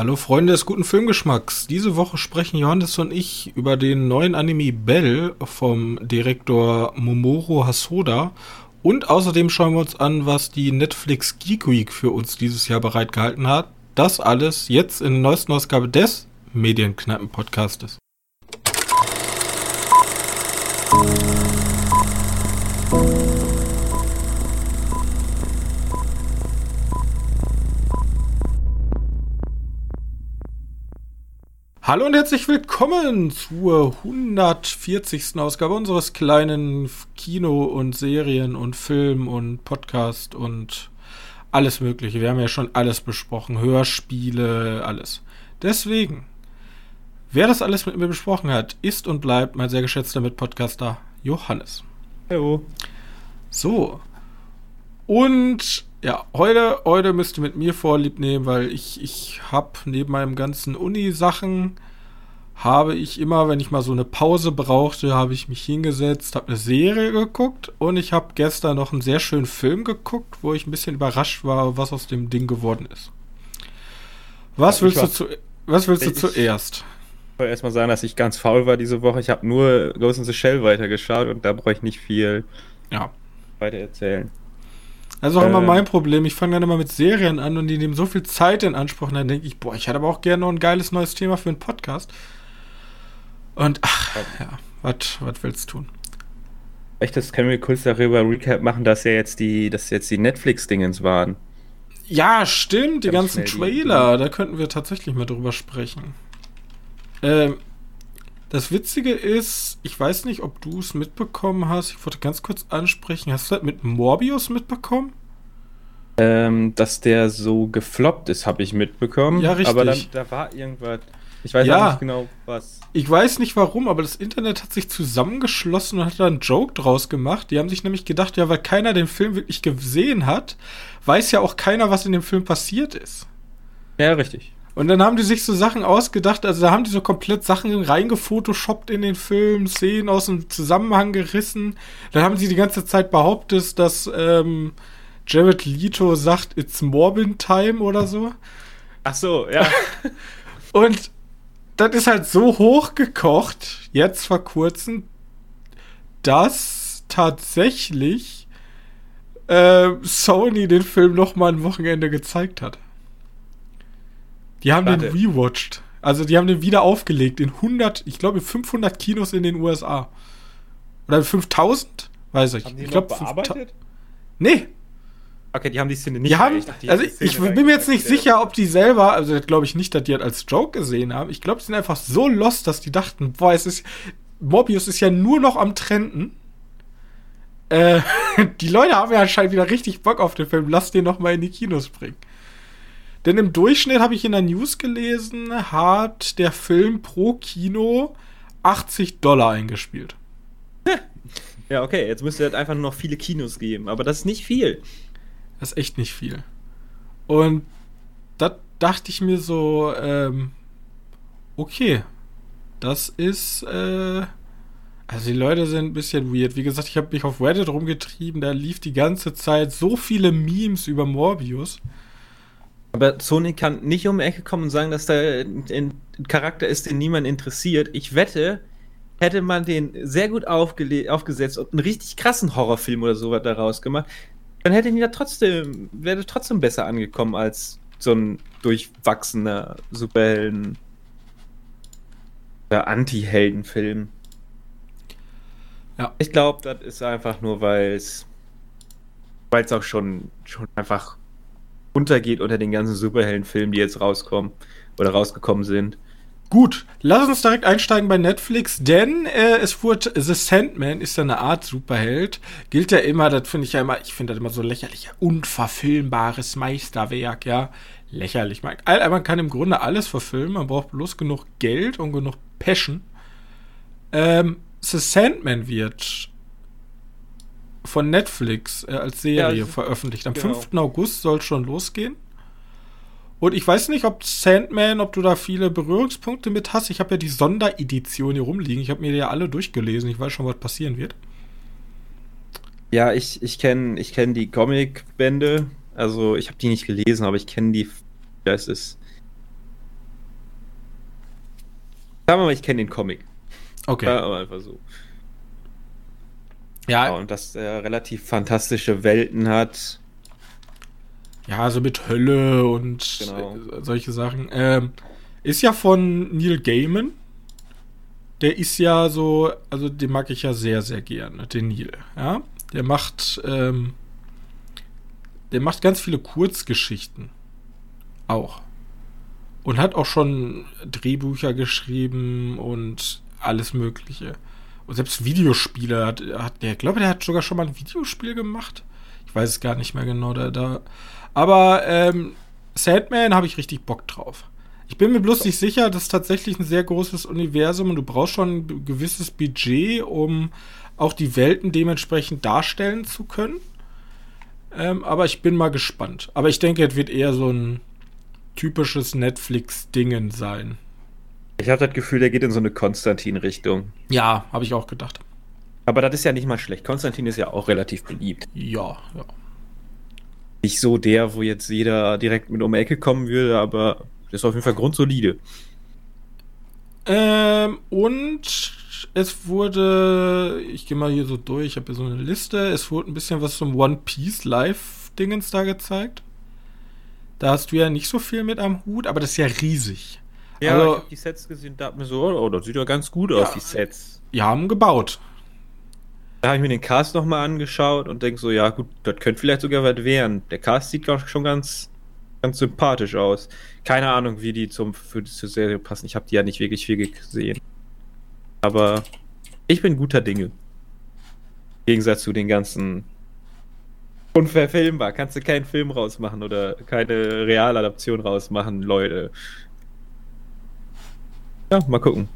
Hallo Freunde des guten Filmgeschmacks. Diese Woche sprechen Johannes und ich über den neuen Anime Bell vom Direktor Momoro Hasoda und außerdem schauen wir uns an, was die Netflix Geek Week für uns dieses Jahr bereitgehalten hat. Das alles jetzt in der neuesten Ausgabe des Medienkneipen-Podcastes. Hallo und herzlich willkommen zur 140. Ausgabe unseres kleinen Kino- und Serien- und Film- und Podcast und alles Mögliche. Wir haben ja schon alles besprochen. Hörspiele, alles. Deswegen, wer das alles mit mir besprochen hat, ist und bleibt mein sehr geschätzter Mitpodcaster Johannes. Hallo. So. Und ja, heute, heute müsst ihr mit mir Vorlieb nehmen, weil ich, ich habe neben meinem ganzen Uni-Sachen, habe ich immer, wenn ich mal so eine Pause brauchte, habe ich mich hingesetzt, habe eine Serie geguckt und ich habe gestern noch einen sehr schönen Film geguckt, wo ich ein bisschen überrascht war, was aus dem Ding geworden ist. Was ja, willst, war, du, zu, was willst du zuerst? Ich wollte erstmal sagen, dass ich ganz faul war diese Woche. Ich habe nur Ghost in the Shell weitergeschaut und da brauche ich nicht viel ja. weiter erzählen. Das ist auch äh, immer mein Problem. Ich fange dann immer mit Serien an und die nehmen so viel Zeit in Anspruch. Und dann denke ich, boah, ich hätte aber auch gerne noch ein geiles neues Thema für einen Podcast. Und ach, ja, was willst du tun? Echt, das können wir kurz darüber Recap machen, dass ja jetzt die, dass jetzt die Netflix-Dingens waren. Ja, stimmt, die Ganz ganzen Trailer, da könnten wir tatsächlich mal drüber sprechen. Ähm, das Witzige ist, ich weiß nicht, ob du es mitbekommen hast. Ich wollte ganz kurz ansprechen. Hast du das mit Morbius mitbekommen? Ähm, dass der so gefloppt ist, habe ich mitbekommen. Ja, richtig. Aber dann, da war irgendwas. Ich weiß ja, nicht genau, was. Ich weiß nicht warum, aber das Internet hat sich zusammengeschlossen und hat da einen Joke draus gemacht. Die haben sich nämlich gedacht, ja, weil keiner den Film wirklich gesehen hat, weiß ja auch keiner, was in dem Film passiert ist. Ja, richtig. Und dann haben die sich so Sachen ausgedacht, also da haben die so komplett Sachen reingefotoshoppt in den Film, Szenen aus dem Zusammenhang gerissen. Dann haben sie die ganze Zeit behauptet, dass ähm, Jared Leto sagt, it's Morbin Time oder so. Ach so, ja. Und das ist halt so hochgekocht, jetzt vor kurzem, dass tatsächlich äh, Sony den Film noch mal ein Wochenende gezeigt hat. Die haben Warte. den rewatcht. Also die haben den wieder aufgelegt in 100, ich glaube 500 Kinos in den USA. Oder 5000? Weiß ich. Haben die ich glaube bearbeitet? Nee. Okay, die haben die Szene nicht. Die haben, die also ich bin mir jetzt nicht sicher, ob die selber, also glaube ich nicht, dass die das als Joke gesehen haben. Ich glaube, die sind einfach so lost, dass die dachten, boah, es ist Mobius ist ja nur noch am Trenden. Äh, die Leute haben ja anscheinend wieder richtig Bock auf den Film. Lass den noch mal in die Kinos bringen. Denn im Durchschnitt habe ich in der News gelesen, hat der Film pro Kino 80 Dollar eingespielt. Ja, okay, jetzt müsste es einfach nur noch viele Kinos geben, aber das ist nicht viel. Das ist echt nicht viel. Und da dachte ich mir so, ähm, okay, das ist, äh, also die Leute sind ein bisschen weird. Wie gesagt, ich habe mich auf Reddit rumgetrieben, da lief die ganze Zeit so viele Memes über Morbius. Aber Sony kann nicht um die Ecke kommen und sagen, dass da ein Charakter ist, den niemand interessiert. Ich wette, hätte man den sehr gut aufgesetzt und einen richtig krassen Horrorfilm oder sowas daraus gemacht, dann hätte ihn ja trotzdem, wäre trotzdem besser angekommen als so ein durchwachsener Superhelden- oder Anti-Helden-Film. Ja. Ich glaube, das ist einfach nur, weil es weil es auch schon, schon einfach untergeht unter den ganzen Superheldenfilmen, die jetzt rauskommen oder rausgekommen sind. Gut, lass uns direkt einsteigen bei Netflix, denn äh, es wurde The Sandman ist ja eine Art Superheld, gilt ja immer, das finde ich ja immer, ich finde das immer so lächerlich, unverfilmbares Meisterwerk, ja, lächerlich. Man, man kann im Grunde alles verfilmen, man braucht bloß genug Geld und genug Passion. Ähm, The Sandman wird von Netflix äh, als Serie ja, veröffentlicht. Am genau. 5. August soll schon losgehen. Und ich weiß nicht, ob Sandman, ob du da viele Berührungspunkte mit hast. Ich habe ja die Sonderedition hier rumliegen. Ich habe mir die ja alle durchgelesen. Ich weiß schon, was passieren wird. Ja, ich, ich kenne ich kenn die Comic-Bände. Also, ich habe die nicht gelesen, aber ich kenne die. Ja, es ist. Sagen wir mal, ich kenne den Comic. Okay. Ja, aber einfach so. Ja, Ja, und dass er relativ fantastische Welten hat. Ja, so mit Hölle und Genau. äh, solche Sachen. Ähm, ist ja von Neil Gaiman. Der ist ja so, also den mag ich ja sehr, sehr gerne, den Neil. Ja, der macht, ähm, der macht ganz viele Kurzgeschichten. Auch. Und hat auch schon Drehbücher geschrieben und alles Mögliche. Selbst Videospiele hat, hat der, glaube, der hat sogar schon mal ein Videospiel gemacht. Ich weiß es gar nicht mehr genau. Da, da. Aber ähm, Sandman habe ich richtig Bock drauf. Ich bin mir bloß nicht sicher, das ist tatsächlich ein sehr großes Universum und du brauchst schon ein gewisses Budget, um auch die Welten dementsprechend darstellen zu können. Ähm, aber ich bin mal gespannt. Aber ich denke, es wird eher so ein typisches Netflix-Dingen sein. Ich habe das Gefühl, der geht in so eine Konstantin-Richtung. Ja, habe ich auch gedacht. Aber das ist ja nicht mal schlecht. Konstantin ist ja auch relativ beliebt. Ja, ja. Nicht so der, wo jetzt jeder direkt mit um die Ecke kommen würde, aber das ist auf jeden Fall grundsolide. Ähm, und es wurde, ich gehe mal hier so durch, ich habe hier so eine Liste, es wurde ein bisschen was zum One Piece Live-Dingens da gezeigt. Da hast du ja nicht so viel mit am Hut, aber das ist ja riesig. Ja, Also- ich habe die Sets gesehen, da hat mir so, oh, das sieht ja ganz gut Ja. aus, die Sets. Die haben gebaut. Da habe ich mir den Cast nochmal angeschaut und denke so, ja gut, das könnte vielleicht sogar was werden. Der Cast sieht ich, schon ganz, ganz sympathisch aus. Keine Ahnung, wie die zum, für die zur Serie passen. Ich habe die ja nicht wirklich viel gesehen. Aber ich bin guter Dinge. Im Gegensatz zu den ganzen unverfilmbar. Kannst du keinen Film rausmachen oder keine Realadaption rausmachen, Leute. Ja, mal gucken.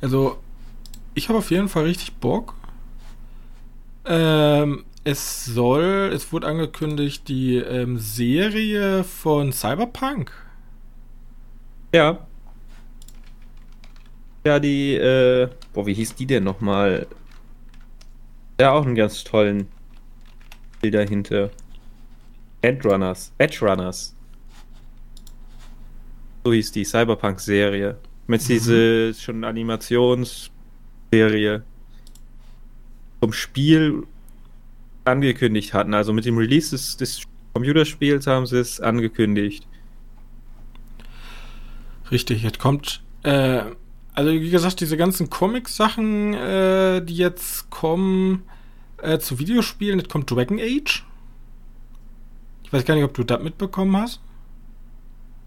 Also, ich habe auf jeden Fall richtig Bock. Ähm, es soll, es wurde angekündigt, die ähm, Serie von Cyberpunk. Ja. Ja, die, äh, boah, wie hieß die denn nochmal? Ja, auch einen ganz tollen Bild dahinter. Endrunners, Edge Runners. So hieß die Cyberpunk-Serie. Mit diese schon Animationsserie vom Spiel angekündigt hatten. Also mit dem Release des, des Computerspiels haben sie es angekündigt. Richtig, jetzt kommt, äh, also wie gesagt, diese ganzen Comic-Sachen, äh, die jetzt kommen äh, zu Videospielen, jetzt kommt Dragon Age. Ich weiß gar nicht, ob du das mitbekommen hast.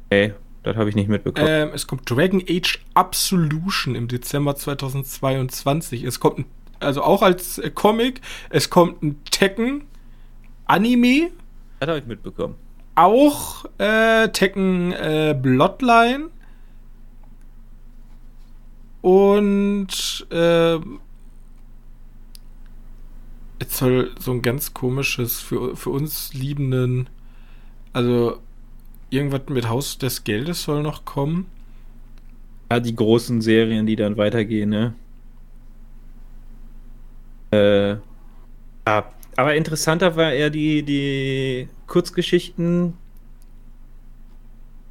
Ey, das habe ich nicht mitbekommen. Ähm, es kommt Dragon Age Absolution im Dezember 2022. Es kommt, ein, also auch als äh, Comic, es kommt ein Tekken Anime, das habe ich mitbekommen. auch äh, Tekken äh, Bloodline und äh, es soll so ein ganz komisches für, für uns liebenden, also irgendwas mit Haus des Geldes soll noch kommen. Ja, die großen Serien, die dann weitergehen, ne? Äh, ja, aber interessanter war eher die, die Kurzgeschichten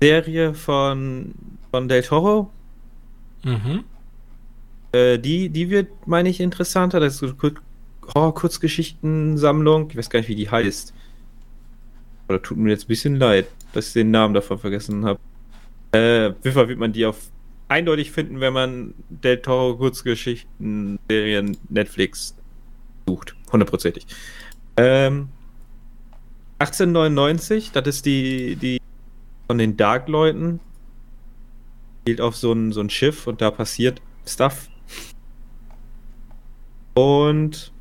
Serie von, von Del Toro. Mhm. Äh, die, die wird, meine ich, interessanter. Das ist so eine Kur Horror-Kurzgeschichten-Sammlung. Ich weiß gar nicht, wie die heißt. Oder tut mir jetzt ein bisschen leid, dass ich den Namen davon vergessen habe. Äh, Fall wird man die auf eindeutig finden, wenn man Del Toro Kurzgeschichten Serien Netflix sucht. Hundertprozentig. Ähm, 1899, das ist die, die von den Dark-Leuten. Spielt auf so ein, so ein Schiff und da passiert Stuff. Und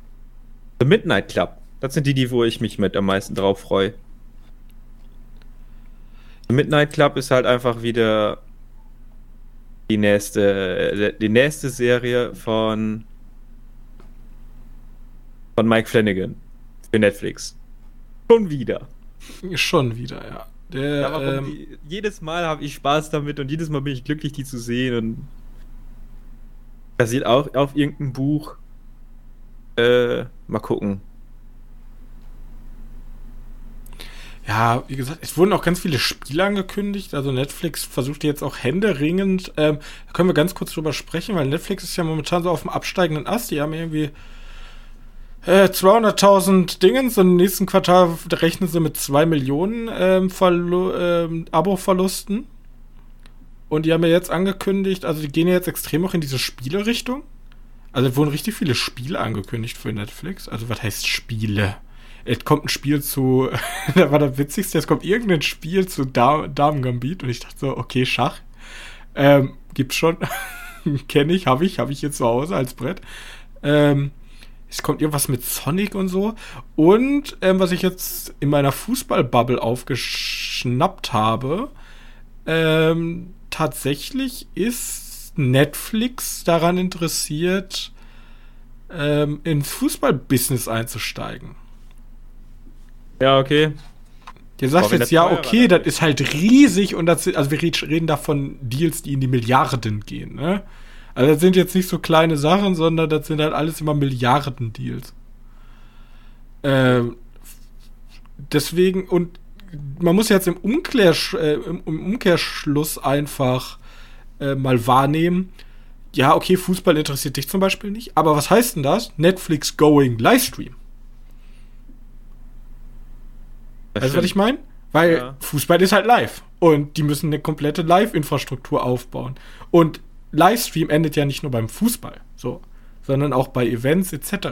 The Midnight Club. Das sind die, die, wo ich mich mit am meisten drauf freue. Midnight Club ist halt einfach wieder die nächste, die nächste Serie von von Mike Flanagan für Netflix. Schon wieder. Schon wieder, ja. Der, Ja, warum ähm, die, jedes Mal habe ich Spaß damit und jedes Mal bin ich glücklich, die zu sehen. Und basiert auch auf irgendeinem Buch. Äh, mal gucken. Ja, wie gesagt, es wurden auch ganz viele Spiele angekündigt. Also Netflix versucht jetzt auch händeringend. Ähm, können wir ganz kurz drüber sprechen, weil Netflix ist ja momentan so auf dem absteigenden Ast. Die haben irgendwie äh, 200.000 Dingens und im nächsten Quartal rechnen sie mit 2 Millionen ähm, ähm, Abo-Verlusten. Und die haben ja jetzt angekündigt, also die gehen ja jetzt extrem auch in diese Spiele-Richtung. Also es wurden richtig viele Spiele angekündigt für Netflix. Also was heißt Spiele? Es kommt ein Spiel zu, da war das Witzigste, es kommt irgendein Spiel zu da Damen Gambit und ich dachte so, okay, Schach. Ähm, gibt's schon. Kenne ich, habe ich, habe ich hier zu Hause als Brett. Ähm, es kommt irgendwas mit Sonic und so. Und ähm, was ich jetzt in meiner Fußballbubble aufgeschnappt habe, ähm, tatsächlich ist Netflix daran interessiert, ähm, ins Fußballbusiness einzusteigen. Ja, okay. Der sagt jetzt, ja, okay, das ist halt riesig und das sind, also wir reden da von Deals, die in die Milliarden gehen, ne? Also das sind jetzt nicht so kleine Sachen, sondern das sind halt alles immer Milliarden-Deals. Ähm, deswegen, und man muss jetzt im, Umklärsch äh, im, Umkehrschluss einfach äh, mal wahrnehmen, ja, okay, Fußball interessiert dich zum Beispiel nicht, aber was heißt denn das? Netflix going Livestream. Weißt du, was ich meine? Weil ja. Fußball ist halt live. Und die müssen eine komplette Live-Infrastruktur aufbauen. Und Livestream endet ja nicht nur beim Fußball, so, sondern auch bei Events etc.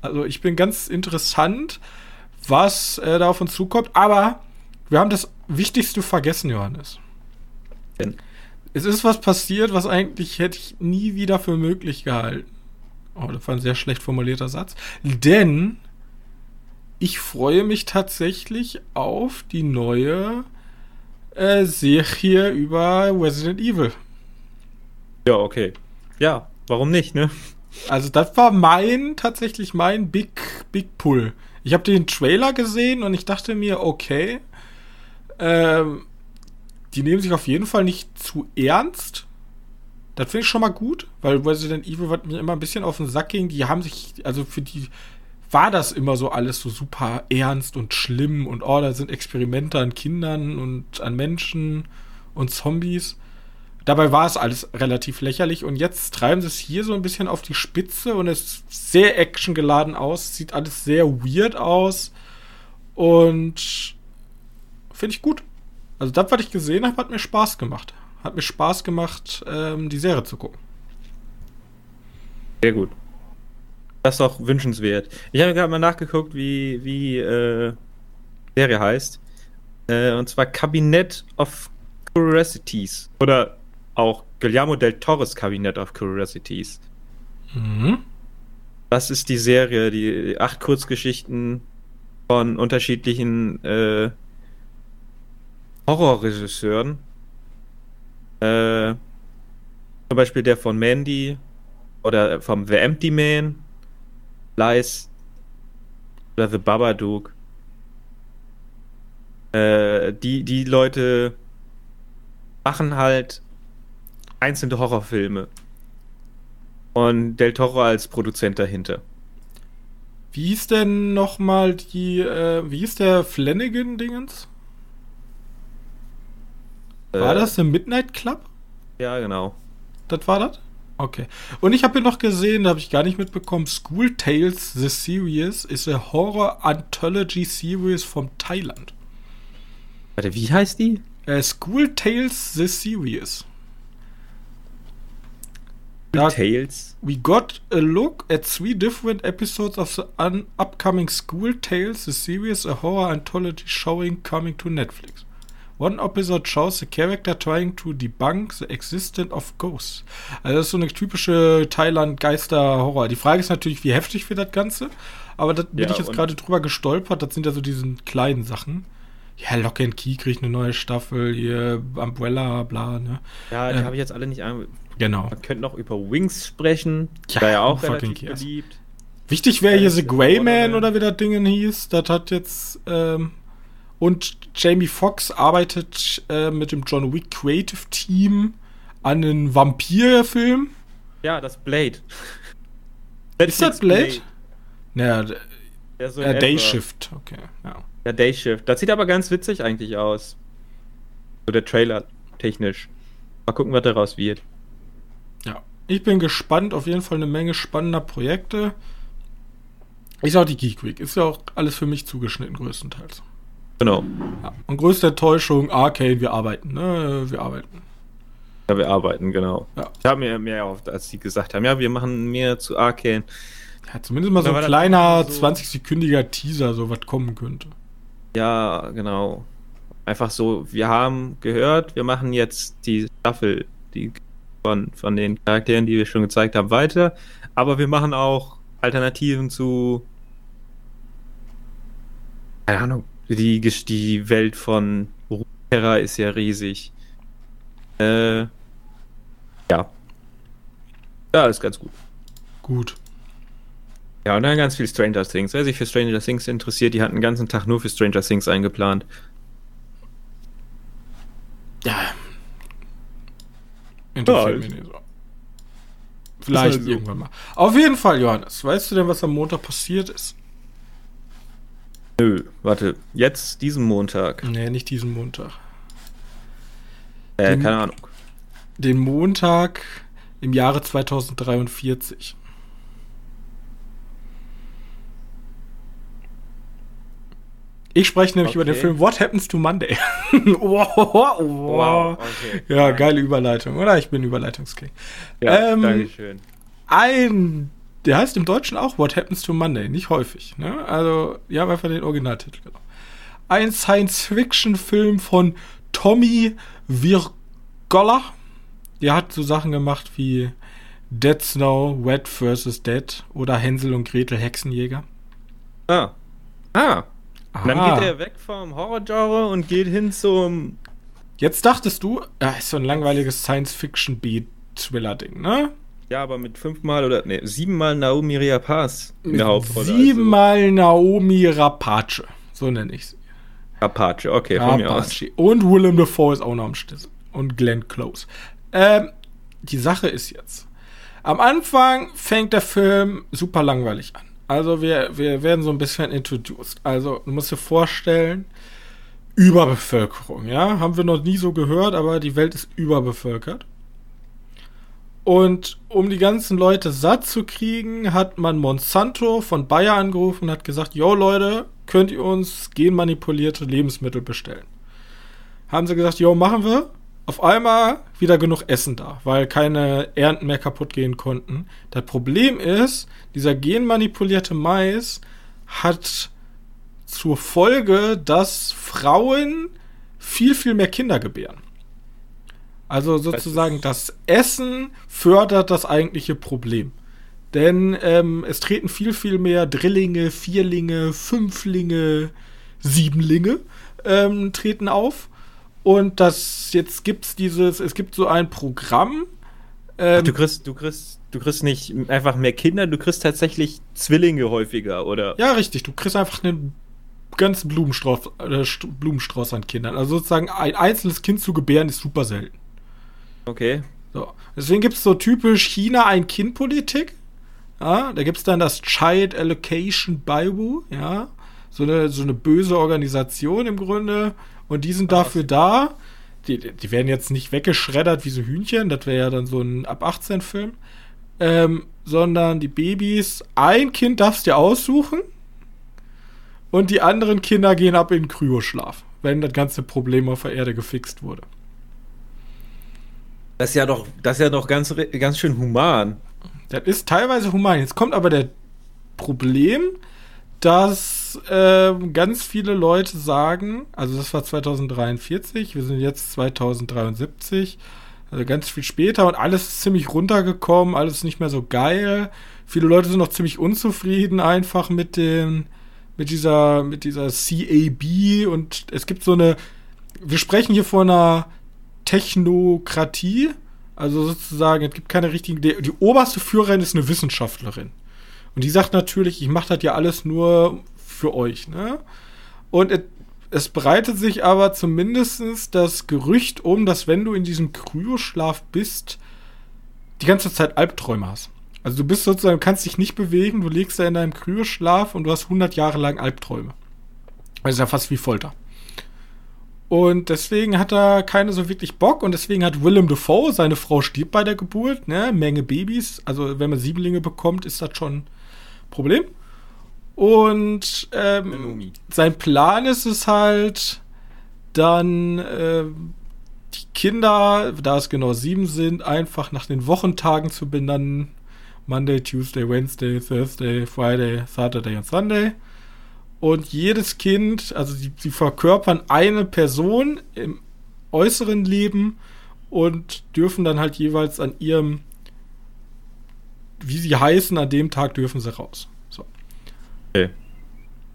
Also ich bin ganz interessant, was äh, da auf uns zukommt. Aber wir haben das Wichtigste vergessen, Johannes. Denn? Es ist was passiert, was eigentlich hätte ich nie wieder für möglich gehalten. Oh, das war ein sehr schlecht formulierter Satz. Denn ich freue mich tatsächlich auf die neue äh, Serie über Resident Evil. Ja, okay. Ja, warum nicht, ne? Also das war mein, tatsächlich mein Big, Big Pull. Ich habe den Trailer gesehen und ich dachte mir, okay, ähm, die nehmen sich auf jeden Fall nicht zu ernst. Das finde ich schon mal gut, weil Resident Evil wird mir immer ein bisschen auf den Sack ging. Die haben sich, also für die war das immer so alles so super ernst und schlimm und oh, da sind Experimente an Kindern und an Menschen und Zombies. Dabei war es alles relativ lächerlich und jetzt treiben sie es hier so ein bisschen auf die Spitze und es ist sehr actiongeladen aus, sieht alles sehr weird aus und finde ich gut. Also das, was ich gesehen habe, hat mir Spaß gemacht. Hat mir Spaß gemacht, ähm, die Serie zu gucken. Sehr gut. Das ist doch wünschenswert. Ich habe gerade mal nachgeguckt, wie, wie äh, Serie heißt. Äh, und zwar Cabinet of Curiosities. Oder auch Guillermo del Torres Cabinet of Curiosities. Mhm. Das ist die Serie, die acht Kurzgeschichten von unterschiedlichen äh, Horrorregisseuren. Äh, zum Beispiel der von Mandy oder vom The Empty Man Lies oder The Babadook. Äh, die, die Leute machen halt einzelne Horrorfilme. Und Del Toro als Produzent dahinter. Wie hieß denn nochmal die, äh, wie hieß der Flanagan-Dingens? War äh, das der Midnight Club? Ja, genau. Das war das? Okay. Und ich habe hier noch gesehen, da habe ich gar nicht mitbekommen, School Tales The Series ist a Horror Anthology Series von Thailand. Warte, wie heißt die? Uh, School Tales The Series. Da, Tales. We got a look at three different episodes of the upcoming School Tales, the series, a horror anthology showing coming to Netflix. One episode shows the character trying to debunk the existence of ghosts. Also das ist so eine typische Thailand-Geister-Horror. Die Frage ist natürlich, wie heftig wird das Ganze? Aber da bin ja, ich jetzt gerade drüber gestolpert. Das sind ja so diese kleinen Sachen. Ja, Lock and Key kriegt eine neue Staffel, hier Umbrella, bla, ne? Ja, die äh, habe ich jetzt alle nicht an. Genau. Man könnte noch über Wings sprechen. Ja, war ja auch relativ beliebt. Wichtig wäre hier The Grey Man oder wie das Ding hieß. Das hat jetzt ähm, und Jamie Foxx arbeitet äh, mit dem John Wick Creative Team an einem Vampirfilm. Ja, das Blade. Ist das Blade? Blade. Naja, ja, so äh, Day Shift, okay, ja. Ja, Day Shift. Das sieht aber ganz witzig eigentlich aus. So der Trailer technisch. Mal gucken, was daraus wird. Ja. Ich bin gespannt, auf jeden Fall eine Menge spannender Projekte. Ist auch die Geek Week. Ist ja auch alles für mich zugeschnitten, größtenteils. Genau. Ja. Und größte Enttäuschung, Arcane, wir arbeiten, ne? Wir arbeiten. Ja, wir arbeiten, genau. Ja. Ich habe mir mehr erhofft, als sie gesagt haben, ja, wir machen mehr zu Arcane. Ja, zumindest mal so ein kleiner so- 20-sekündiger Teaser, so was kommen könnte. Ja, genau. Einfach so, wir haben gehört, wir machen jetzt die Staffel die von, von den Charakteren, die wir schon gezeigt haben, weiter. Aber wir machen auch Alternativen zu. Keine Ahnung. Die, die Welt von Terra ist ja riesig. Äh. Ja. Ja, ist ganz gut. Gut. Ja, und dann ganz viel Stranger Things. Wer sich für Stranger Things interessiert, die hatten den ganzen Tag nur für Stranger Things eingeplant. Ja. Interessiert Ja, mich nicht so. Vielleicht halt irgendwann mal. Auf jeden Fall, Johannes, weißt du denn, was am Montag passiert ist? Nö, warte, jetzt diesen Montag. Nee, nicht diesen Montag. Äh, Den- keine Ahnung. Den Montag im Jahre 2043. Ich spreche nämlich über den Okay. Film What Happens to Monday. wow, wow, wow. okay. Ja, geile Überleitung, oder? Ich bin Überleitungsking. Ja, Ähm, Dankeschön. Ein, der heißt im Deutschen auch What Happens to Monday, nicht häufig. Ne? Also, wir haben einfach den Originaltitel genommen. Ein Science-Fiction-Film von Tommy Wirgola. Der hat so Sachen gemacht wie Dead Snow, Wet vs. Dead oder Hänsel und Gretel Hexenjäger. Ah. Ah. Und dann geht er weg vom Horror-Genre und geht hin zum. Jetzt dachtest du, ah, ist so ein langweiliges Science-Fiction-B-Thriller-Ding, ne? Ja, aber mit fünfmal oder nee, siebenmal Naomi Rapace in der Hauptrolle. Siebenmal Naomi Rapace. So nenne ich sie. Also. Apache, okay, von mir aus. Und Willem Dafoe ist auch noch am Schlüssel. Und Glenn Close. Ähm, die Sache ist jetzt. Am Anfang fängt der Film super langweilig an. Also wir, wir werden so ein bisschen introduced. Also du musst dir vorstellen, Überbevölkerung, ja? Haben wir noch nie so gehört, aber die Welt ist überbevölkert. Und um die ganzen Leute satt zu kriegen, hat man Monsanto von Bayer angerufen und hat gesagt, yo Leute, könnt ihr uns genmanipulierte Lebensmittel bestellen? Haben sie gesagt, yo, machen wir. Auf einmal wieder genug Essen da, weil keine Ernten mehr kaputt gehen konnten. Das Problem ist, dieser genmanipulierte Mais hat zur Folge, dass Frauen viel, viel mehr Kinder gebären. Also sozusagen das Essen fördert das eigentliche Problem. Denn ähm, es treten viel, viel mehr Drillinge, Vierlinge, Fünflinge, Siebenlinge ähm, treten auf. Und das jetzt gibt's dieses, es gibt so ein Programm. Ähm, Du kriegst, du kriegst, du kriegst nicht einfach mehr Kinder, du kriegst tatsächlich Zwillinge häufiger, oder? ja, richtig, du kriegst einfach einen ganzen Blumenstrauß, äh, St- Blumenstrauß an Kindern. Also sozusagen ein einzelnes Kind zu gebären ist super selten. Okay. So. Deswegen gibt es so typisch China-Ein-Kind-Politik. Ja, da gibt es dann das Child Allocation Baiwu, ja. So eine, so eine böse Organisation im Grunde. Und die sind dafür da. Die, die werden jetzt nicht weggeschreddert wie so Hühnchen, das wäre ja dann so ein ab 18-Film. Ähm, sondern die Babys, ein Kind darfst dir aussuchen. Und die anderen Kinder gehen ab in den Kryoschlaf, wenn das ganze Problem auf der Erde gefixt wurde. Das ist ja doch, das ja doch ganz, ganz schön human. Das ist teilweise human. Jetzt kommt aber der Problem, dass ähm, ganz viele Leute sagen, also das war 2043, wir sind jetzt 2073, also ganz viel später und alles ist ziemlich runtergekommen, alles ist nicht mehr so geil. Viele Leute sind noch ziemlich unzufrieden einfach mit den mit dieser mit dieser CAB und es gibt so eine wir sprechen hier von einer Technokratie, also sozusagen, es gibt keine richtigen. Die, die oberste Führerin ist eine Wissenschaftlerin. Und die sagt natürlich, ich mache das ja alles nur für euch, ne? Und et, es breitet sich aber zumindest das Gerücht um, dass wenn du in diesem Kryoschlaf bist, die ganze Zeit Albträume hast. Also du bist sozusagen, kannst dich nicht bewegen, du liegst da in deinem Kryoschlaf und du hast 100 Jahre lang Albträume. Das ist ja fast wie Folter. Und deswegen hat er keine so wirklich Bock und deswegen hat Willem Dafoe, seine Frau stirbt bei der Geburt, ne, Menge Babys. Also wenn man Siebenlinge bekommt, ist das schon ein Problem. Und ähm, sein Plan ist es halt, dann äh, die Kinder, da es genau sieben sind, einfach nach den Wochentagen zu benennen. Monday, Tuesday, Wednesday, Thursday, Friday, Saturday und Sunday. Und jedes Kind, also sie, sie verkörpern eine Person im äußeren Leben und dürfen dann halt jeweils an ihrem, wie sie heißen, an dem Tag dürfen sie raus. So. Okay.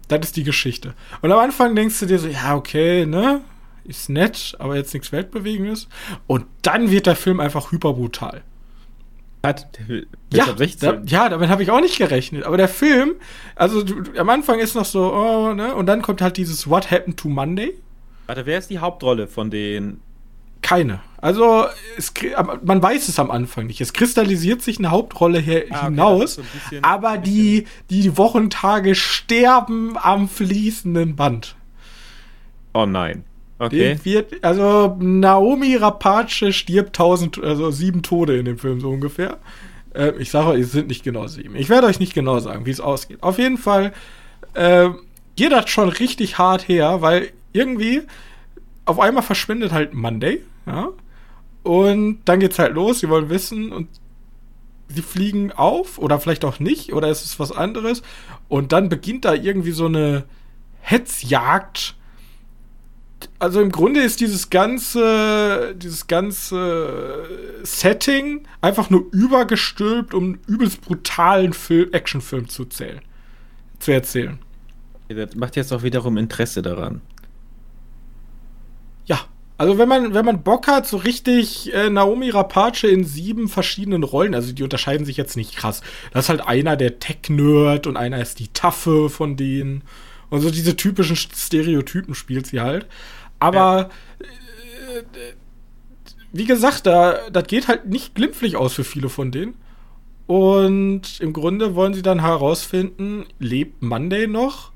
Das ist die Geschichte. Und am Anfang denkst du dir so, ja, okay, ne? Ist nett, aber jetzt nichts Weltbewegendes. Und dann wird der Film einfach hyperbrutal. Hat, ja, da, ja, damit habe ich auch nicht gerechnet. Aber der Film, also du, am Anfang ist noch so, oh, ne? Und dann kommt halt dieses What Happened to Monday. Warte, wer ist die Hauptrolle von den? Keine. Also es, man weiß es am Anfang nicht. Es kristallisiert sich eine Hauptrolle her ah, okay, hinaus, bisschen, aber die, die Wochentage sterben am fließenden Band. Oh nein. Okay. Wird, also Naomi Rapace stirbt tausend, also sieben Tode in dem Film so ungefähr. Äh, ich sage euch, es sind nicht genau sieben. Ich werde euch nicht genau sagen, wie es ausgeht. Auf jeden Fall äh, geht das schon richtig hart her, weil irgendwie auf einmal verschwindet halt Monday, ja. Und dann geht's halt los, sie wollen wissen und sie fliegen auf oder vielleicht auch nicht oder ist es was anderes und dann beginnt da irgendwie so eine Hetzjagd also im Grunde ist dieses ganze, dieses ganze Setting einfach nur übergestülpt, um einen übelst brutalen Film, Actionfilm zu zählen, zu erzählen. Das macht jetzt auch wiederum Interesse daran. Ja, also wenn man, wenn man Bock hat, so richtig äh, Naomi Rapace in sieben verschiedenen Rollen, also die unterscheiden sich jetzt nicht krass. Das ist halt einer der Tech-Nerd und einer ist die Taffe von denen. Und so diese typischen Stereotypen spielt sie halt. Aber ja. äh, wie gesagt, da, das geht halt nicht glimpflich aus für viele von denen. Und im Grunde wollen sie dann herausfinden, lebt Monday noch?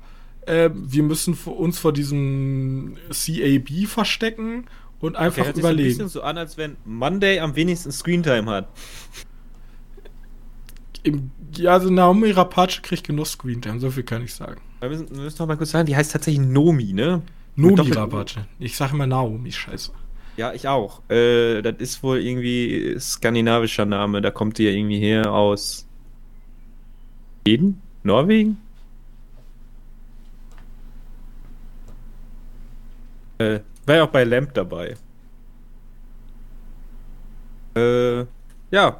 Äh, wir müssen uns vor diesem CAB verstecken und einfach okay, überlegen. Sich ein bisschen so an, als wenn Monday am wenigsten Screentime hat. Im, ja, also Naomi Rapace kriegt genug Screentime, so viel kann ich sagen. Wir müssen, wir müssen noch mal kurz sagen, die heißt tatsächlich Nomi, ne? Nomi Rabatte. Ich sage immer Naomi, scheiße. Ja, ich auch. Äh, das ist wohl irgendwie skandinavischer Name. Da kommt die ja irgendwie her aus Schweden? Norwegen? Äh, war ja auch bei Lamp dabei. Äh, ja.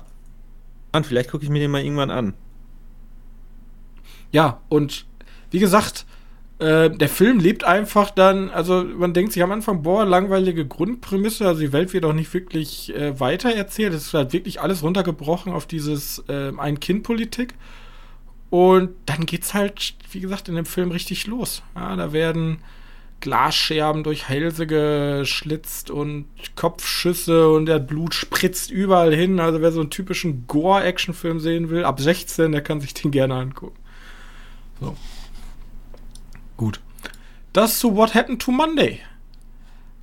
Mann, vielleicht gucke ich mir den mal irgendwann an. Ja, und wie gesagt, äh, der Film lebt einfach dann, also man denkt sich am Anfang, boah, langweilige Grundprämisse, also die Welt wird auch nicht wirklich äh, weiter erzählt. Es ist halt wirklich alles runtergebrochen auf dieses äh, Ein-Kind-Politik. Und dann geht's halt, wie gesagt, in dem Film richtig los. Ja, da werden Glasscherben durch Hälse geschlitzt und Kopfschüsse und der Blut spritzt überall hin. Also wer so einen typischen Gore-Action-Film sehen will, ab 16, der kann sich den gerne angucken. So. Gut. Das zu What Happened to Monday.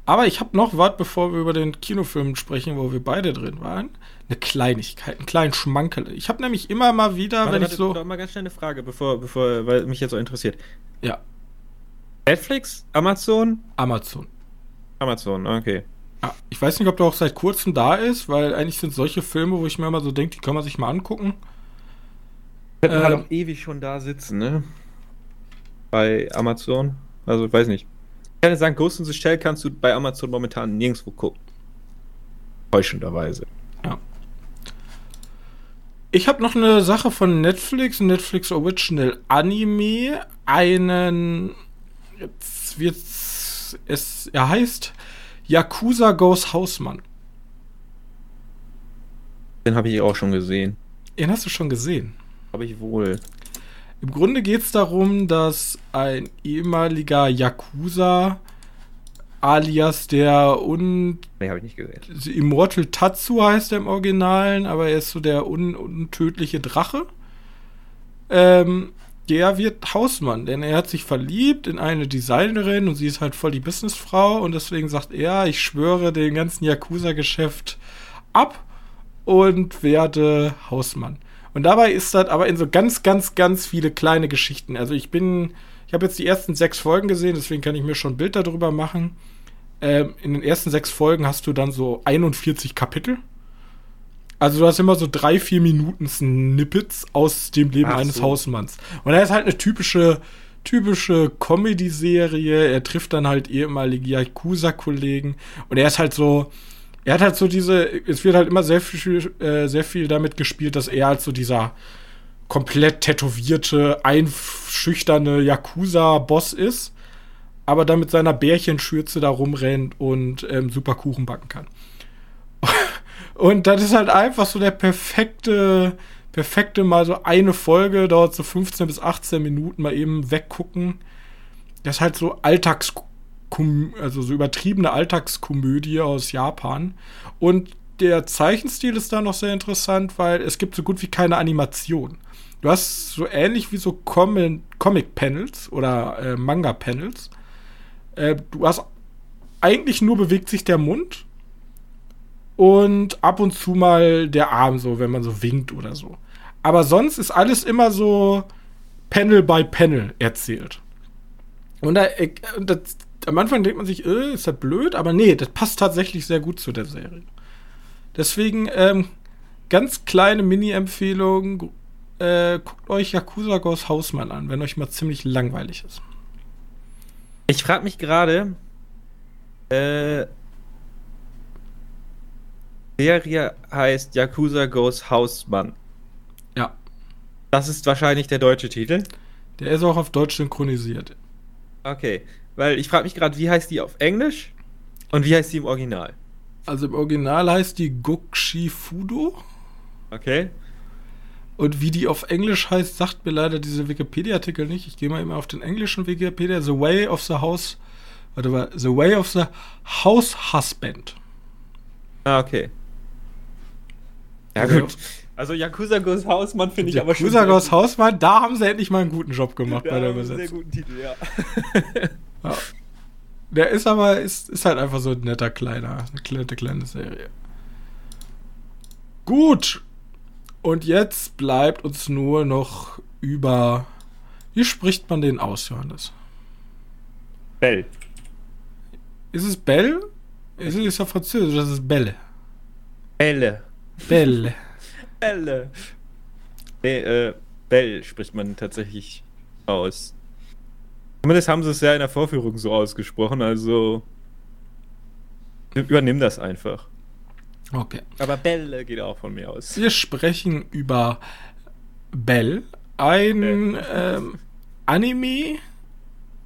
Aber ich habe noch was, bevor wir über den Kinofilm sprechen, wo wir beide drin waren. Eine Kleinigkeit, einen kleinen Schmankel. Ich habe nämlich immer mal wieder, warte, wenn warte, ich so. Doch mal ganz schnell eine Frage, bevor, bevor, weil mich jetzt so interessiert. Ja. Netflix? Amazon? Amazon. Amazon, okay. Ja, ich weiß nicht, ob der auch seit kurzem da ist, weil eigentlich sind solche Filme, wo ich mir immer so denke, die kann man sich mal angucken. Könnten ähm, halt auch ewig schon da sitzen, ne? Bei Amazon. Also, ich weiß nicht. Ich kann jetzt sagen, Ghost in the Shell kannst du bei Amazon momentan nirgendwo gucken. Täuschenderweise. Ja. Ich habe noch eine Sache von Netflix, Netflix Original Anime, einen jetzt wird's es er heißt Yakuza Goes Hausmann. Den habe ich auch schon gesehen. Den hast du schon gesehen? Habe ich wohl. Im Grunde geht es darum, dass ein ehemaliger Yakuza alias der un nee, hab ich nicht gesehen. Immortal Tatsu heißt er im Originalen, aber er ist so der un untödliche Drache. Ähm, der wird Hausmann, denn er hat sich verliebt in eine Designerin und sie ist halt voll die Businessfrau und deswegen sagt er, ich schwöre den ganzen Yakuza-Geschäft ab und werde Hausmann. Und dabei ist das aber in so ganz, ganz, ganz viele kleine Geschichten. Also ich bin, ich habe jetzt die ersten sechs Folgen gesehen, deswegen kann ich mir schon ein Bild darüber machen. Ähm, in den ersten sechs Folgen hast du dann so 41 Kapitel. Also du hast immer so drei, vier Minuten Snippets aus dem Leben Ach eines so. Hausmanns. Und er ist halt eine typische, typische Comedy-Serie. Er trifft dann halt ehemalige Yakuza-Kollegen. Und er ist halt so, er hat halt so diese, es wird halt immer sehr viel, äh, sehr viel damit gespielt, dass er halt so dieser komplett tätowierte, einschüchterne Yakuza-Boss ist, aber dann mit seiner Bärchenschürze da rumrennt und ähm, super Kuchen backen kann. und das ist halt einfach so der perfekte, perfekte mal so eine Folge, dauert so 15 bis 18 Minuten, mal eben weggucken. Das ist halt so Alltags also so übertriebene Alltagskomödie aus Japan. Und der Zeichenstil ist da noch sehr interessant, weil es gibt so gut wie keine Animation. Du hast so ähnlich wie so Comic-Panels oder äh, Manga-Panels. Äh, du hast eigentlich nur bewegt sich der Mund und ab und zu mal der Arm, so wenn man so winkt oder so. Aber sonst ist alles immer so Panel by Panel erzählt. Und da, äh, das am Anfang denkt man sich, äh, ist das blöd, aber nee, das passt tatsächlich sehr gut zu der Serie. Deswegen, ähm, ganz kleine Mini-Empfehlung, äh, guckt euch Yakuza Ghost Hausmann an, wenn euch mal ziemlich langweilig ist. Ich frage mich gerade, äh, Serie heißt Yakuza Ghost Hausmann. Ja. Das ist wahrscheinlich der deutsche Titel. Der ist auch auf Deutsch synchronisiert. Okay. Weil ich frage mich gerade, wie heißt die auf Englisch und wie heißt die im Original? Also im Original heißt die Gokshi Fudo. Okay. Und wie die auf Englisch heißt, sagt mir leider dieser Wikipedia-Artikel nicht. Ich gehe mal immer auf den englischen Wikipedia. The Way of the House. Warte mal. The Way of the House Husband. Ah, okay. Ja, also, gut. Also Yakuza Goes Hausmann finde ich aber schon. Yakuza Goes Hausmann, da haben sie endlich mal einen guten Job gemacht bei der Übersetzung. Sehr guten Titel, ja. Ja. Der ist aber, ist, ist halt einfach so ein netter kleiner, eine nette kleine Serie. Gut. Und jetzt bleibt uns nur noch über. Wie spricht man den aus, Johannes? Bell. Ist es Bell? Ist es ja französisch, das ist Belle. Belle. Belle. Belle. Nee, äh, Bell spricht man tatsächlich aus. Zumindest haben sie es ja in der Vorführung so ausgesprochen, also übernimm das einfach. Okay. Aber Bell geht auch von mir aus. Wir sprechen über Bell, ein ähm, Anime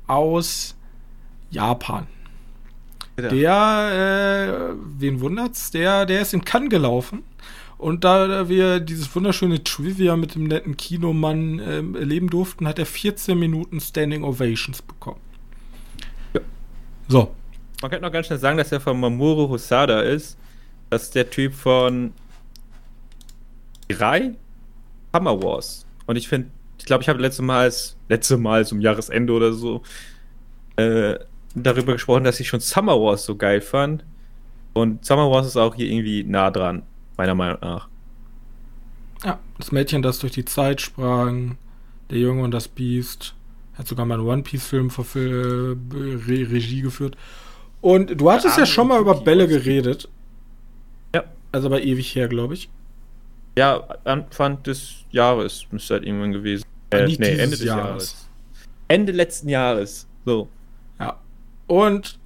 aus Japan. Ja. Der, äh, wen wundert's? Der, der ist in Cannes gelaufen und da wir dieses wunderschöne Trivia mit dem netten Kinomann ähm, erleben durften, hat er 14 Minuten Standing Ovations bekommen. Ja. So. Man könnte noch ganz schnell sagen, dass er von Mamoru Hosada ist. Das ist der Typ von drei Hammer Wars. Und ich finde, ich glaube, ich habe letzte Mal, letzte Mal zum Jahresende oder so, äh, darüber gesprochen, dass ich schon Summer Wars so geil fand. Und Summer Wars ist auch hier irgendwie nah dran meiner Meinung nach. Ja, das Mädchen, das durch die Zeit sprang, der Junge und das Biest, hat sogar mal einen One Piece-Film Re Regie geführt. Und du hattest ja, ja schon mal über Bälle geredet. Ja. Also aber ewig her, glaube ich. Ja, Anfang des Jahres müsste halt irgendwann gewesen. Äh, nee, Ende des Jahres. Jahres. Ende letzten Jahres. So. Ja. Und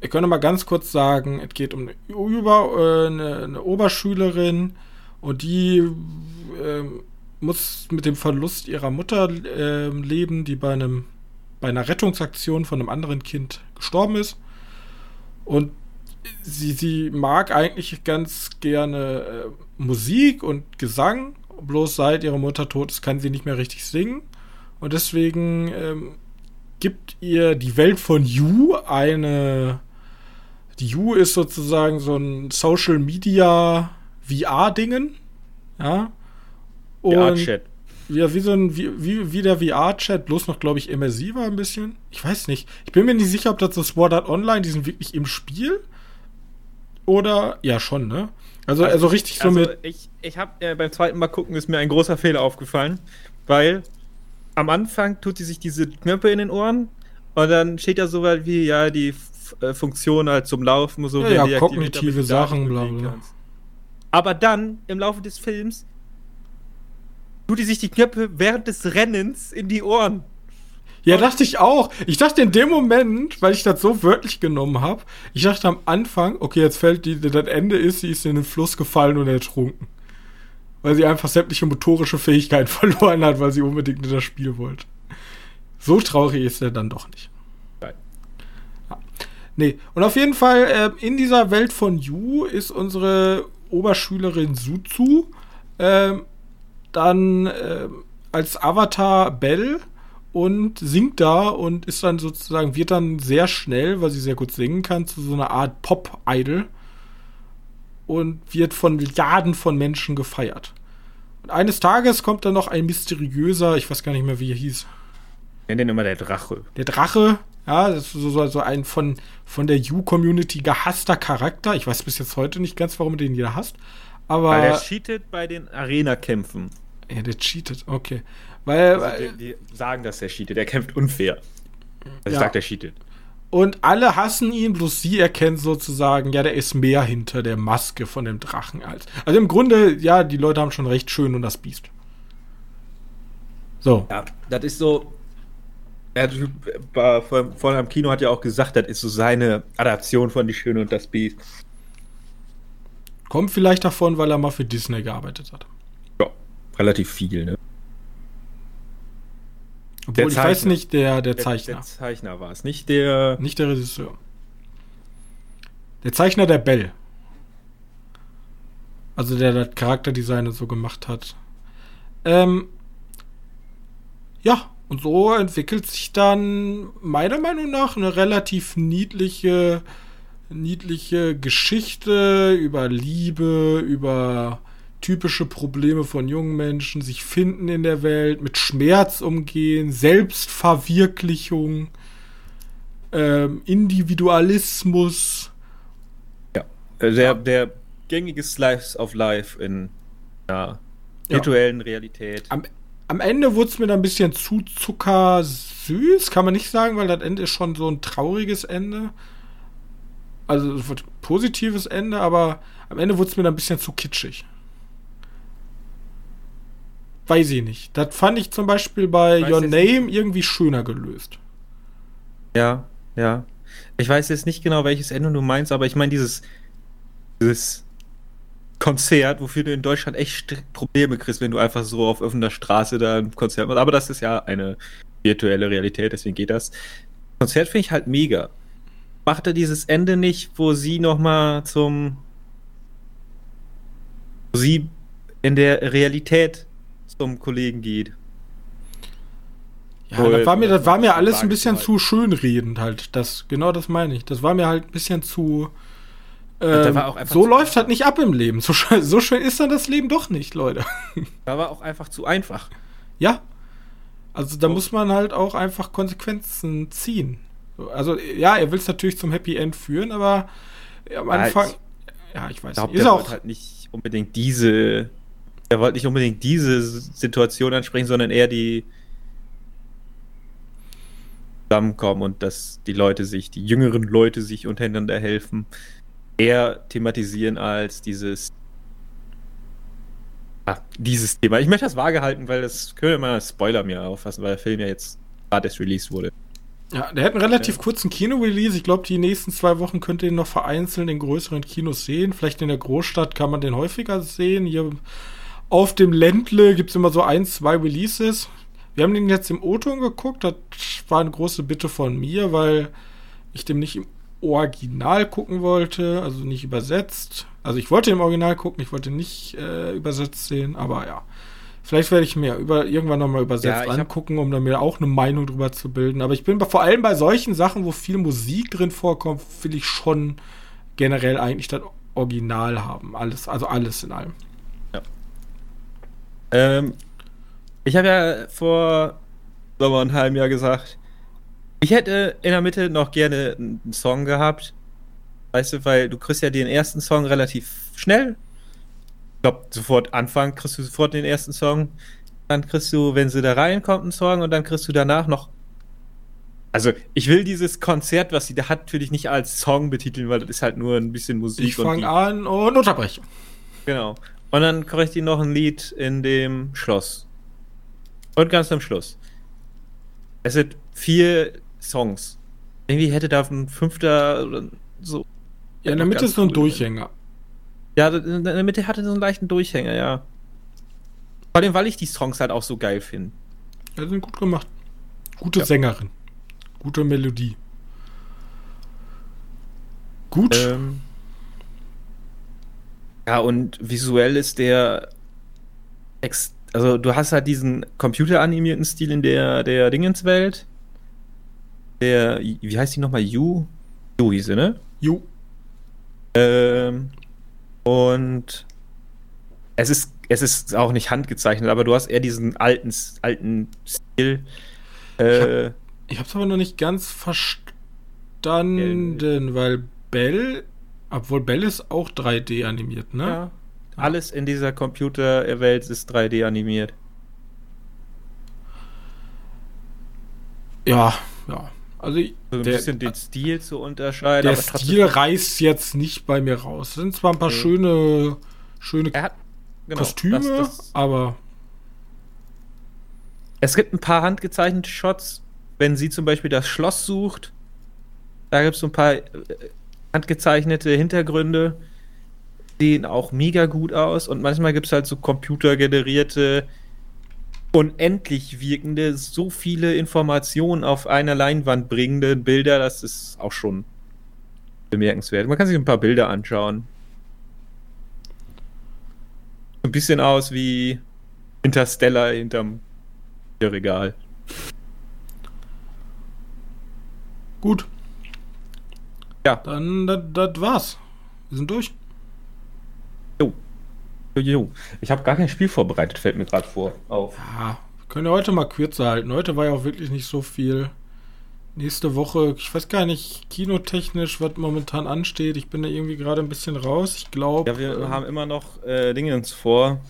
ich könnte mal ganz kurz sagen, es geht um eine, Über, äh, eine, eine Oberschülerin und die äh, muss mit dem Verlust ihrer Mutter äh, leben, die bei einem bei einer Rettungsaktion von einem anderen Kind gestorben ist. Und sie, sie mag eigentlich ganz gerne äh, Musik und Gesang, bloß seit ihrer Mutter tot ist, kann sie nicht mehr richtig singen. Und deswegen ähm, gibt ihr die Welt von You eine die U ist sozusagen so ein Social Media VR-Dingen. Ja. Und, chat Ja, wie so ein, wie, wie, wie der VR-Chat, bloß noch, glaube ich, immersiver ein bisschen. Ich weiß nicht. Ich bin mir nicht sicher, ob das so Sword Art Online, die sind wirklich im Spiel. Oder, ja, schon, ne? Also, also, also richtig so also mit. Ich, ich habe äh, beim zweiten Mal gucken, ist mir ein großer Fehler aufgefallen, weil am Anfang tut sie sich diese Knöpfe in den Ohren und dann steht da so weit wie, ja, die F äh, Funktion halt zum Laufen und so. Ja, ja kognitive Sachen, bla, bla. Aber dann, im Laufe des Films, tut die sich die Knöpfe während des Rennens in die Ohren. Ja, dachte ich auch. Ich dachte in dem Moment, weil ich das so wörtlich genommen habe, ich dachte am Anfang, okay, jetzt fällt die, das Ende ist, sie ist in den Fluss gefallen und ertrunken. Weil sie einfach sämtliche motorische Fähigkeiten verloren hat, weil sie unbedingt in das Spiel wollte. So traurig ist er dann doch nicht. Nee, und auf jeden Fall, äh, in dieser Welt von Yu ist unsere Oberschülerin Suzu äh, dann äh, als Avatar Bell und singt da und ist dann sozusagen, wird dann sehr schnell, weil sie sehr gut singen kann, zu so einer Art Pop-Idol und wird von Milliarden von Menschen gefeiert. Und eines Tages kommt dann noch ein mysteriöser, ich weiß gar nicht mehr, wie er hieß. Nenn den immer der Drache. Der Drache, ja, das ist so, so ein von, von der You-Community gehasster Charakter. Ich weiß bis jetzt heute nicht ganz, warum den jeder hasst. Aber. Weil der cheatet bei den Arena-Kämpfen. Ja, der cheatet, okay. Weil, also die, die, sagen, dass er cheatet. Er kämpft unfair. Also ja. sagt, er cheatet. Und alle hassen ihn, bloß sie erkennt sozusagen, ja, der ist mehr hinter der Maske von dem Drachen als. Also im Grunde, ja, die Leute haben schon recht schön und das Biest. So. Ja, das ist so. Er vor, vor am Kino hat ja auch gesagt, das ist so seine Adaption von Die Schöne und das Biest. Kommt vielleicht davon, weil er mal für Disney gearbeitet hat. Ja, relativ viel, ne? Obwohl, ich weiß nicht, der, der Zeichner. Der, der Zeichner war es, nicht der. Nicht der Regisseur. Der Zeichner der Bell. Also der das Charakterdesign so gemacht hat. Ähm, ja, und so entwickelt sich dann meiner Meinung nach eine relativ niedliche, niedliche Geschichte über Liebe, über typische Probleme von jungen Menschen, sich finden in der Welt, mit Schmerz umgehen, Selbstverwirklichung, ähm, Individualismus. Ja, äh, der, der gängige Slice of Life in ja, virtuellen. Realität. Am, am Ende wurde es mir dann ein bisschen zu zuckersüß, kann man nicht sagen, weil das Ende ist schon so ein trauriges Ende. Also ein positives Ende, aber am Ende wurde es mir dann ein bisschen zu kitschig weiß ich nicht. Das fand ich zum Beispiel bei Your Name nicht. irgendwie schöner gelöst. Ja, ja. Ich weiß jetzt nicht genau, welches Ende du meinst, aber ich meine dieses, dieses Konzert, wofür du in Deutschland echt Probleme kriegst, wenn du einfach so auf offener Straße da ein Konzert machst. Aber das ist ja eine virtuelle Realität, deswegen geht das. Konzert finde ich halt mega. Macht er dieses Ende nicht, wo sie nochmal zum. wo sie in der Realität zum Kollegen geht. Ja, das war mir, das war mir alles ein bisschen zu schönredend halt. Das, genau das meine ich. Das war mir halt ein bisschen zu. Ähm, so läuft halt nicht ab im Leben. So, so schön ist dann das Leben doch nicht, Leute. Da war auch einfach zu einfach. Ja. Also da so. muss man halt auch einfach Konsequenzen ziehen. Also ja, er will es natürlich zum Happy End führen, aber am Anfang. Ja, ich weiß. Glaub, nicht. Ist auch halt nicht unbedingt diese er wollte nicht unbedingt diese Situation ansprechen, sondern eher die zusammenkommen und dass die Leute sich, die jüngeren Leute sich untereinander helfen, eher thematisieren als dieses ah, dieses Thema. Ich möchte das vage halten, weil das können wir mal als Spoiler mir auffassen, weil der Film ja jetzt gerade erst released wurde. Ja, der hat einen relativ ja. kurzen Kino-Release. Ich glaube, die nächsten zwei Wochen könnt ihr ihn noch vereinzelt in größeren Kinos sehen. Vielleicht in der Großstadt kann man den häufiger sehen. Hier auf dem Ländle gibt es immer so ein, zwei Releases. Wir haben den jetzt im O-Ton geguckt. Das war eine große Bitte von mir, weil ich dem nicht im Original gucken wollte, also nicht übersetzt. Also ich wollte im Original gucken, ich wollte nicht äh, übersetzt sehen, aber ja. Vielleicht werde ich mir über, irgendwann nochmal übersetzt ja, angucken, um dann mir auch eine Meinung drüber zu bilden. Aber ich bin vor allem bei solchen Sachen, wo viel Musik drin vorkommt, will ich schon generell eigentlich das Original haben. Alles, also alles in allem. Ähm, Ich habe ja vor Sommer ein halben Jahr gesagt, ich hätte in der Mitte noch gerne einen Song gehabt. Weißt du, weil du kriegst ja den ersten Song relativ schnell. Ich glaube, sofort Anfang kriegst du sofort den ersten Song. Dann kriegst du, wenn sie da reinkommt, einen Song und dann kriegst du danach noch. Also, ich will dieses Konzert, was sie da hat, für dich nicht als Song betiteln, weil das ist halt nur ein bisschen Musik. Ich fange an und unterbreche. Genau. Und dann kriege ich die noch ein Lied in dem Schloss. Und ganz am Schluss. Es sind vier Songs. Irgendwie hätte da ein fünfter oder so. Ja, in der Mitte ist so ein Durchhänger. Ja, in der Mitte hatte so einen leichten Durchhänger, ja. Vor allem, weil ich die Songs halt auch so geil finde. Ja, sind gut gemacht. Gute ja. Sängerin. Gute Melodie. Gut. Ähm, ja, und visuell ist der ex also du hast halt diesen computeranimierten Stil in der, der Dingenswelt. Der, wie heißt die nochmal? Yu? Yu hieß sie, ne? Yu. Ähm, und es ist, es ist auch nicht handgezeichnet, aber du hast eher diesen alten, alten Stil. Äh, ich habe es aber noch nicht ganz verstanden, äh, weil Bell, obwohl Bell ist auch 3D animiert, ne? Ja. Alles in dieser Computerwelt ist 3D animiert. Ja, ja. Also, ich, also ein der, bisschen den Stil zu unterscheiden. Der Stil reißt jetzt nicht bei mir raus. Es sind zwar ein paar okay. schöne, schöne hat, genau, Kostüme, das, das, aber. Es gibt ein paar handgezeichnete Shots, wenn sie zum Beispiel das Schloss sucht. Da gibt es so ein paar äh, handgezeichnete Hintergründe sehen auch mega gut aus und manchmal gibt es halt so computergenerierte, unendlich wirkende, so viele Informationen auf einer Leinwand bringende Bilder, das ist auch schon bemerkenswert. Man kann sich ein paar Bilder anschauen. Ein bisschen aus wie Interstellar hinterm Regal. Gut. Ja. Dann, das war's. Wir sind durch. Jo. Ich habe gar kein Spiel vorbereitet, fällt mir gerade vor. Auf. Ja, wir können heute mal kürzer halten. Heute war ja auch wirklich nicht so viel. Nächste Woche, ich weiß gar nicht, kinotechnisch, was momentan ansteht. Ich bin da irgendwie gerade ein bisschen raus. Ich glaube. Ja, wir äh, haben immer noch äh, Dinge uns vor.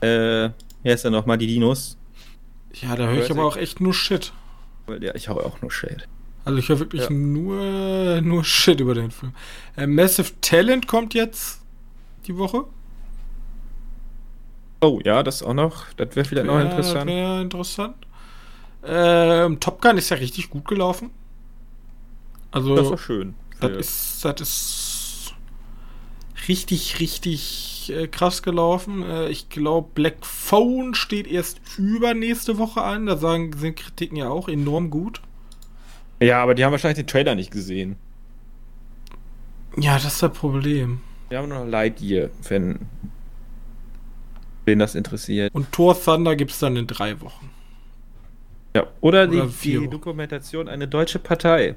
Äh, hier ist ja nochmal die Dinos. Ja, da höre ich aber auch echt nur Shit. Ja, ich habe auch nur Shit. Also ich höre wirklich ja. nur, nur Shit über den Film. Äh, Massive Talent kommt jetzt die Woche. Oh, ja, das auch noch. Das wäre vielleicht wär, noch interessant. Das wäre interessant. Ähm, Top Gun ist ja richtig gut gelaufen. Also, das ist schön. Das ist, das ist richtig, richtig äh, krass gelaufen. Äh, ich glaube, Black Phone steht erst übernächste Woche an. Da sagen, sind Kritiken ja auch enorm gut. Ja, aber die haben wahrscheinlich den Trailer nicht gesehen. Ja, das ist das Problem. Wir haben noch Lightyear, wenn wen das interessiert. Und Thor Thunder gibt es dann in drei Wochen. Ja, oder, oder die, die Dokumentation Eine deutsche Partei.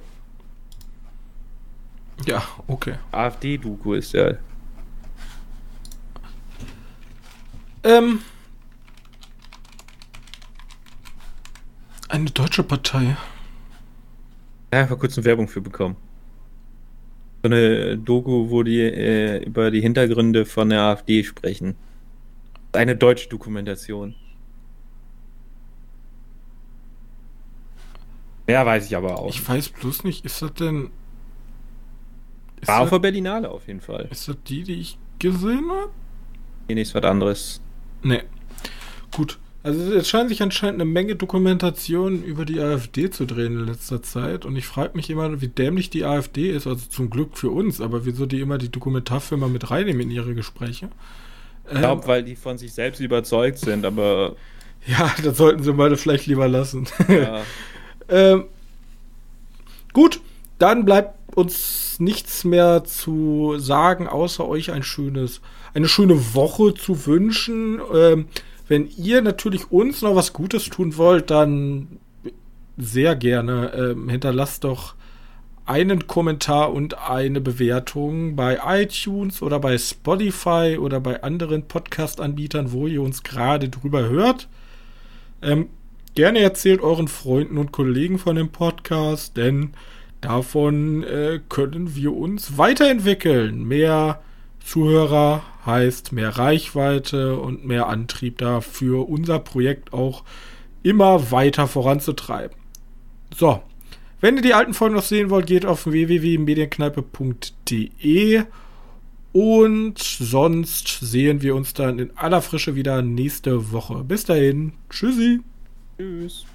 Ja, okay. AfD-Doku ist ja. Ähm. Eine deutsche Partei. Ja, vor kurzem Werbung für bekommen. So eine Doku, wo die äh, über die Hintergründe von der AfD sprechen. Eine deutsche Dokumentation. Ja, weiß ich aber auch. Ich weiß bloß nicht, ist das denn. Ist War auf der Berlinale auf jeden Fall. Ist das die, die ich gesehen habe? Nee, nichts was anderes. Nee. Gut. Also es scheint sich anscheinend eine Menge Dokumentationen über die AfD zu drehen in letzter Zeit. Und ich frage mich immer, wie dämlich die AfD ist. Also zum Glück für uns, aber wieso die immer die Dokumentarfilme mit reinnehmen in ihre Gespräche. Ich glaube, ähm, weil die von sich selbst überzeugt sind, aber. Ja, das sollten sie mal vielleicht lieber lassen. Ja. ähm, gut, dann bleibt uns nichts mehr zu sagen, außer euch ein schönes, eine schöne Woche zu wünschen. Ähm, wenn ihr natürlich uns noch was Gutes tun wollt, dann sehr gerne. Ähm, hinterlasst doch einen Kommentar und eine Bewertung bei iTunes oder bei Spotify oder bei anderen Podcast-Anbietern, wo ihr uns gerade drüber hört. Ähm, gerne erzählt euren Freunden und Kollegen von dem Podcast, denn davon äh, können wir uns weiterentwickeln. Mehr Zuhörer heißt mehr Reichweite und mehr Antrieb dafür, unser Projekt auch immer weiter voranzutreiben. So, wenn ihr die alten Folgen noch sehen wollt, geht auf www.medienkneipe.de und sonst sehen wir uns dann in aller Frische wieder nächste Woche. Bis dahin, tschüssi. Tschüss.